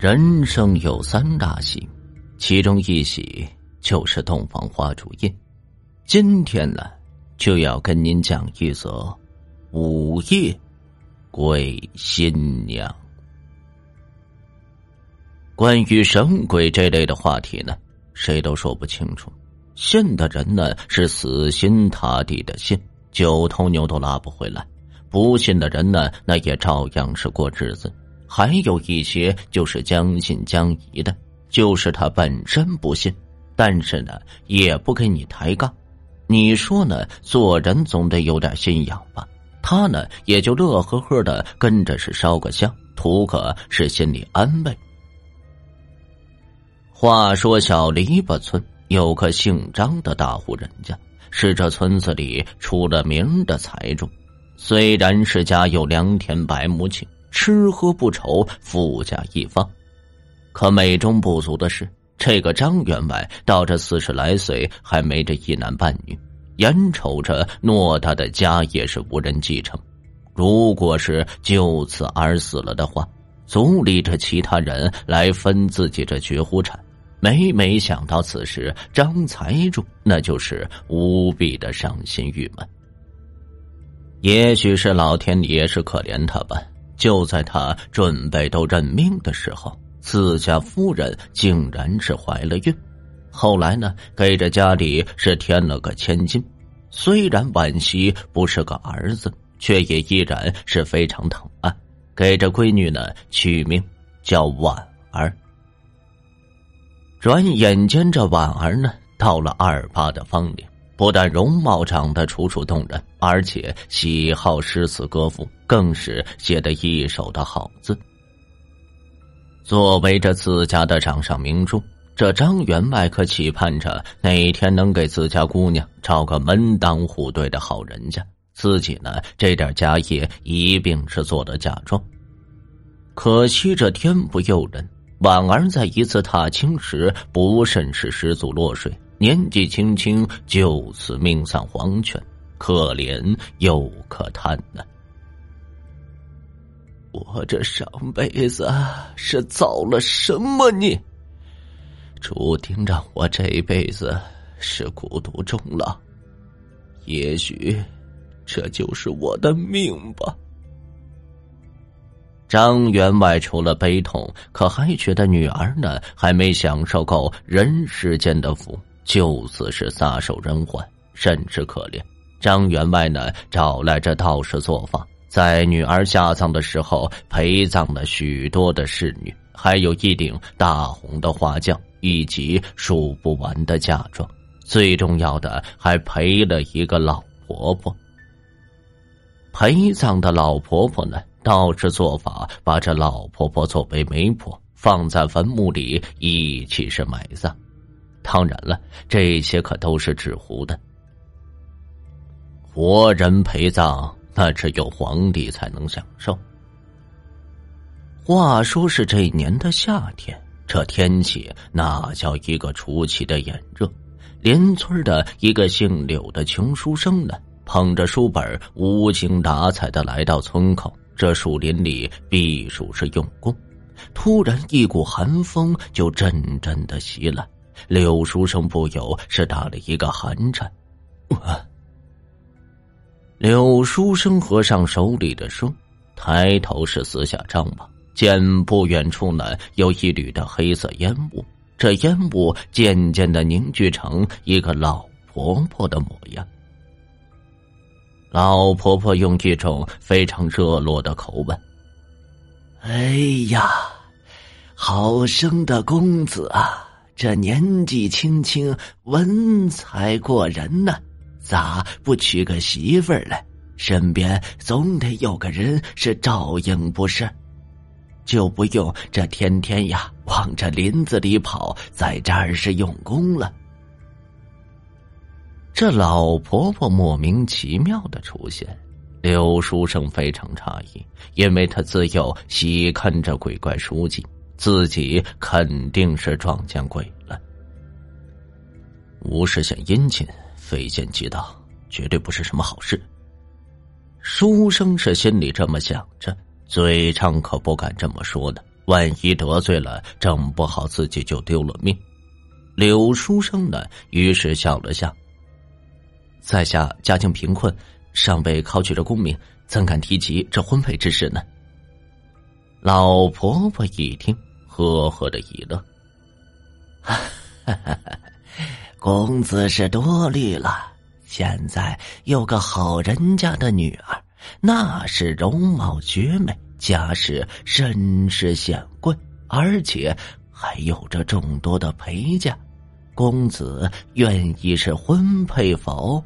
人生有三大喜，其中一喜。就是洞房花烛夜，今天呢就要跟您讲一则午夜鬼新娘。关于神鬼这类的话题呢，谁都说不清楚。信的人呢是死心塌地的信，九头牛都拉不回来；不信的人呢，那也照样是过日子。还有一些就是将信将疑的，就是他本身不信。但是呢，也不跟你抬杠。你说呢？做人总得有点信仰吧。他呢，也就乐呵呵的跟着是烧个香，图个是心里安慰。话说小篱笆村有个姓张的大户人家，是这村子里出了名的财主。虽然是家有良田百亩顷，吃喝不愁，富甲一方，可美中不足的是。这个张员外到这四十来岁还没这一男半女，眼瞅着偌大的家业是无人继承，如果是就此而死了的话，族里这其他人来分自己这绝户产。每每想到此时，张财主那就是无比的伤心郁闷。也许是老天也是可怜他吧，就在他准备都认命的时候。自家夫人竟然是怀了孕，后来呢，给这家里是添了个千金。虽然惋惜不是个儿子，却也依然是非常疼爱，给这闺女呢取名叫婉儿。转眼间，这婉儿呢到了二八的芳龄，不但容貌长得楚楚动人，而且喜好诗词歌赋，更是写得一手的好字。作为这自家的掌上明珠，这张员外可期盼着哪天能给自家姑娘找个门当户对的好人家，自己呢这点家业一并是做了嫁妆。可惜这天不佑人，婉儿在一次踏青时不慎是失足落水，年纪轻轻就此命丧黄泉，可怜又可叹呢。我这上辈子是造了什么孽，注定让我这辈子是孤独终老？也许这就是我的命吧。张员外除了悲痛，可还觉得女儿呢还没享受够人世间的福，就此是撒手人寰，甚是可怜。张员外呢找来这道士做法。在女儿下葬的时候，陪葬了许多的侍女，还有一顶大红的花轿，以及数不完的嫁妆。最重要的，还陪了一个老婆婆。陪葬的老婆婆呢，道士做法把这老婆婆作为媒婆，放在坟墓里一起是埋葬。当然了，这些可都是纸糊的。活人陪葬。那只有皇帝才能享受。话说是这年的夏天，这天气那叫一个出奇的炎热。邻村的一个姓柳的穷书生呢，捧着书本，无精打采的来到村口。这树林里避暑是用功，突然一股寒风就阵阵的袭来，柳书生不由是打了一个寒颤。柳书生合上手里的书，抬头是四下张望，见不远处呢有一缕的黑色烟雾，这烟雾渐渐的凝聚成一个老婆婆的模样。老婆婆用一种非常热络的口吻：“哎呀，好生的公子啊，这年纪轻轻，文采过人呢。”咋不娶个媳妇儿来？身边总得有个人是照应，不是？就不用这天天呀往这林子里跑，在这儿是用功了。这老婆婆莫名其妙的出现，刘书生非常诧异，因为他自幼喜看着鬼怪书籍，自己肯定是撞见鬼了。吴氏显殷勤，非奸即盗，绝对不是什么好事。书生是心里这么想着，嘴上可不敢这么说的，万一得罪了，整不好自己就丢了命。柳书生呢，于是笑了笑。在下家境贫困，尚未考取这功名，怎敢提及这婚配之事呢？老婆婆一听，呵呵的一乐，哈哈哈！公子是多虑了。现在有个好人家的女儿，那是容貌绝美，家世甚是显贵，而且还有着众多的陪嫁。公子愿意是婚配否？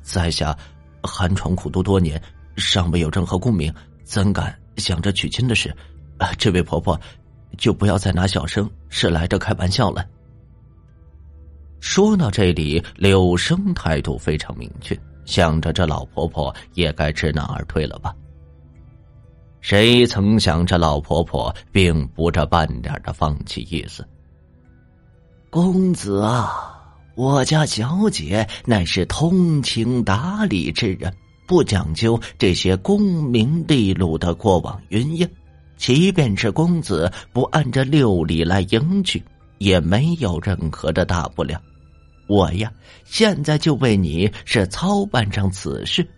在下寒窗苦读多年，尚未有任何功名，怎敢想着娶亲的事？这位婆婆，就不要再拿小生是来这开玩笑了。说到这里，柳生态度非常明确，想着这老婆婆也该知难而退了吧。谁曾想，这老婆婆并不着半点的放弃意思。公子啊，我家小姐乃是通情达理之人，不讲究这些功名利禄的过往云烟。即便是公子不按着六礼来迎娶，也没有任何的大不了。我呀，现在就为你是操办上此事，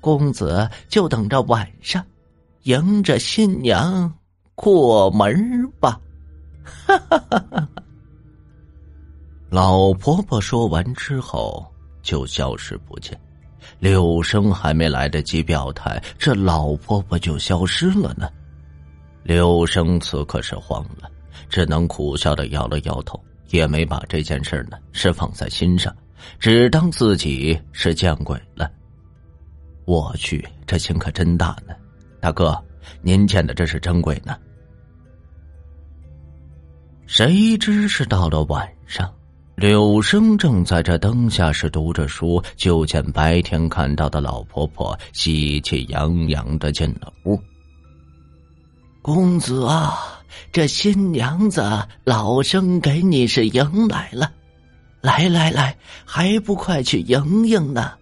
公子就等着晚上，迎着新娘过门吧。哈哈哈哈老婆婆说完之后就消失不见，柳生还没来得及表态，这老婆婆就消失了呢。柳生此刻是慌了，只能苦笑的摇了摇头。也没把这件事呢是放在心上，只当自己是见鬼了。我去，这心可真大呢！大哥，您见的这是真鬼呢？谁知是到了晚上，柳生正在这灯下是读着书，就见白天看到的老婆婆喜气洋洋的进了屋。公子啊！这新娘子老生给你是迎来了，来来来，还不快去迎迎呢？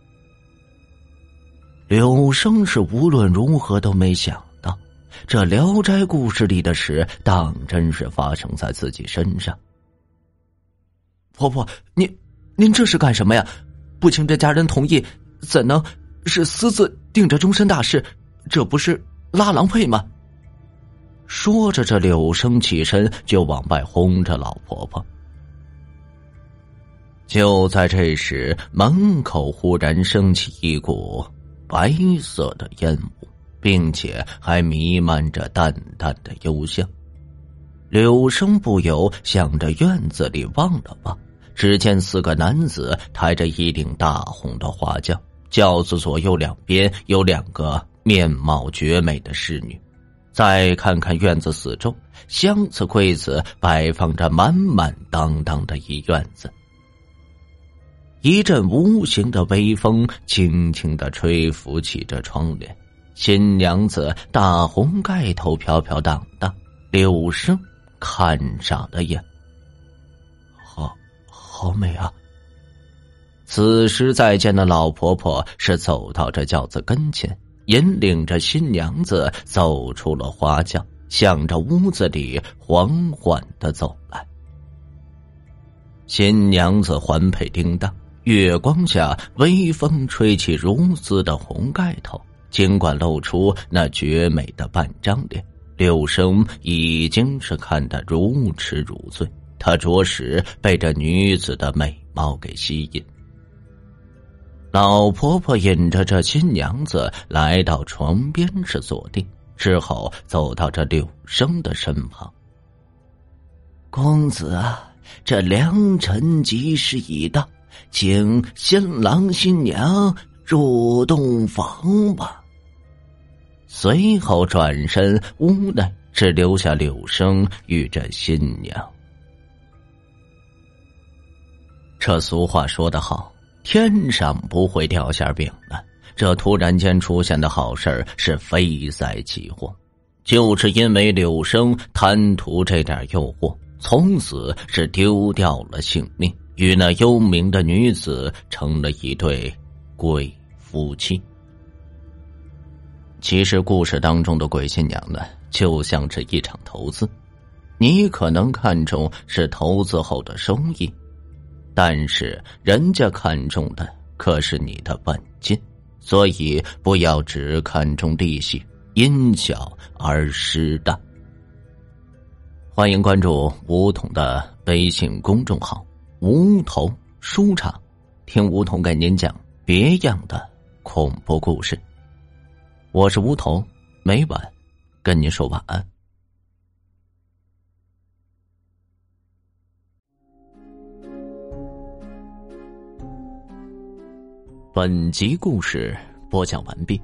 柳生是无论如何都没想到，这《聊斋》故事里的事当真是发生在自己身上。婆婆，您您这是干什么呀？不请这家人同意，怎能是私自定这终身大事？这不是拉郎配吗？说着，这柳生起身就往外轰着老婆婆。就在这时，门口忽然升起一股白色的烟雾，并且还弥漫着淡淡的幽香。柳生不由向着院子里望了望，只见四个男子抬着一顶大红的花轿，轿子左右两边有两个面貌绝美的侍女。再看看院子四周，箱子柜子摆放着满满当当的一院子。一阵无形的微风轻轻的吹拂起这窗帘，新娘子大红盖头飘飘荡荡，柳生看傻了眼。好，好美啊！此时再见的老婆婆是走到这轿子跟前。引领着新娘子走出了花轿，向着屋子里缓缓的走来。新娘子环佩叮当，月光下微风吹起如丝的红盖头，尽管露出那绝美的半张脸，柳生已经是看得如痴如醉。他着实被这女子的美貌给吸引。老婆婆引着这新娘子来到床边，是坐定之后，走到这柳生的身旁。公子啊，这良辰吉时已到，请新郎新娘入洞房吧。随后转身屋内，只留下柳生与这新娘。这俗话说得好，天上不会掉馅饼的。这突然间出现的好事是非灾即祸，就是因为柳生贪图这点诱惑，从此是丢掉了性命，与那幽冥的女子成了一对鬼夫妻。其实故事当中的鬼新娘呢，就像是一场投资，你可能看重是投资后的收益，但是人家看中的可是你的本金。所以不要只看重利息，因小而失大。欢迎关注梧桐的微信公众号“梧桐书场”，听梧桐给您讲别样的恐怖故事。我是梧桐，每晚跟您说晚安。本集故事播讲完毕。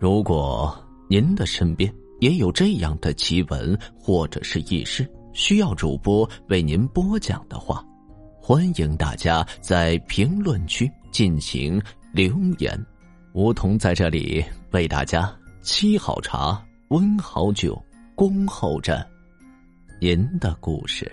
如果您的身边也有这样的奇闻或者是异事，需要主播为您播讲的话，欢迎大家在评论区进行留言。梧桐在这里为大家沏好茶、温好酒，恭候着您的故事。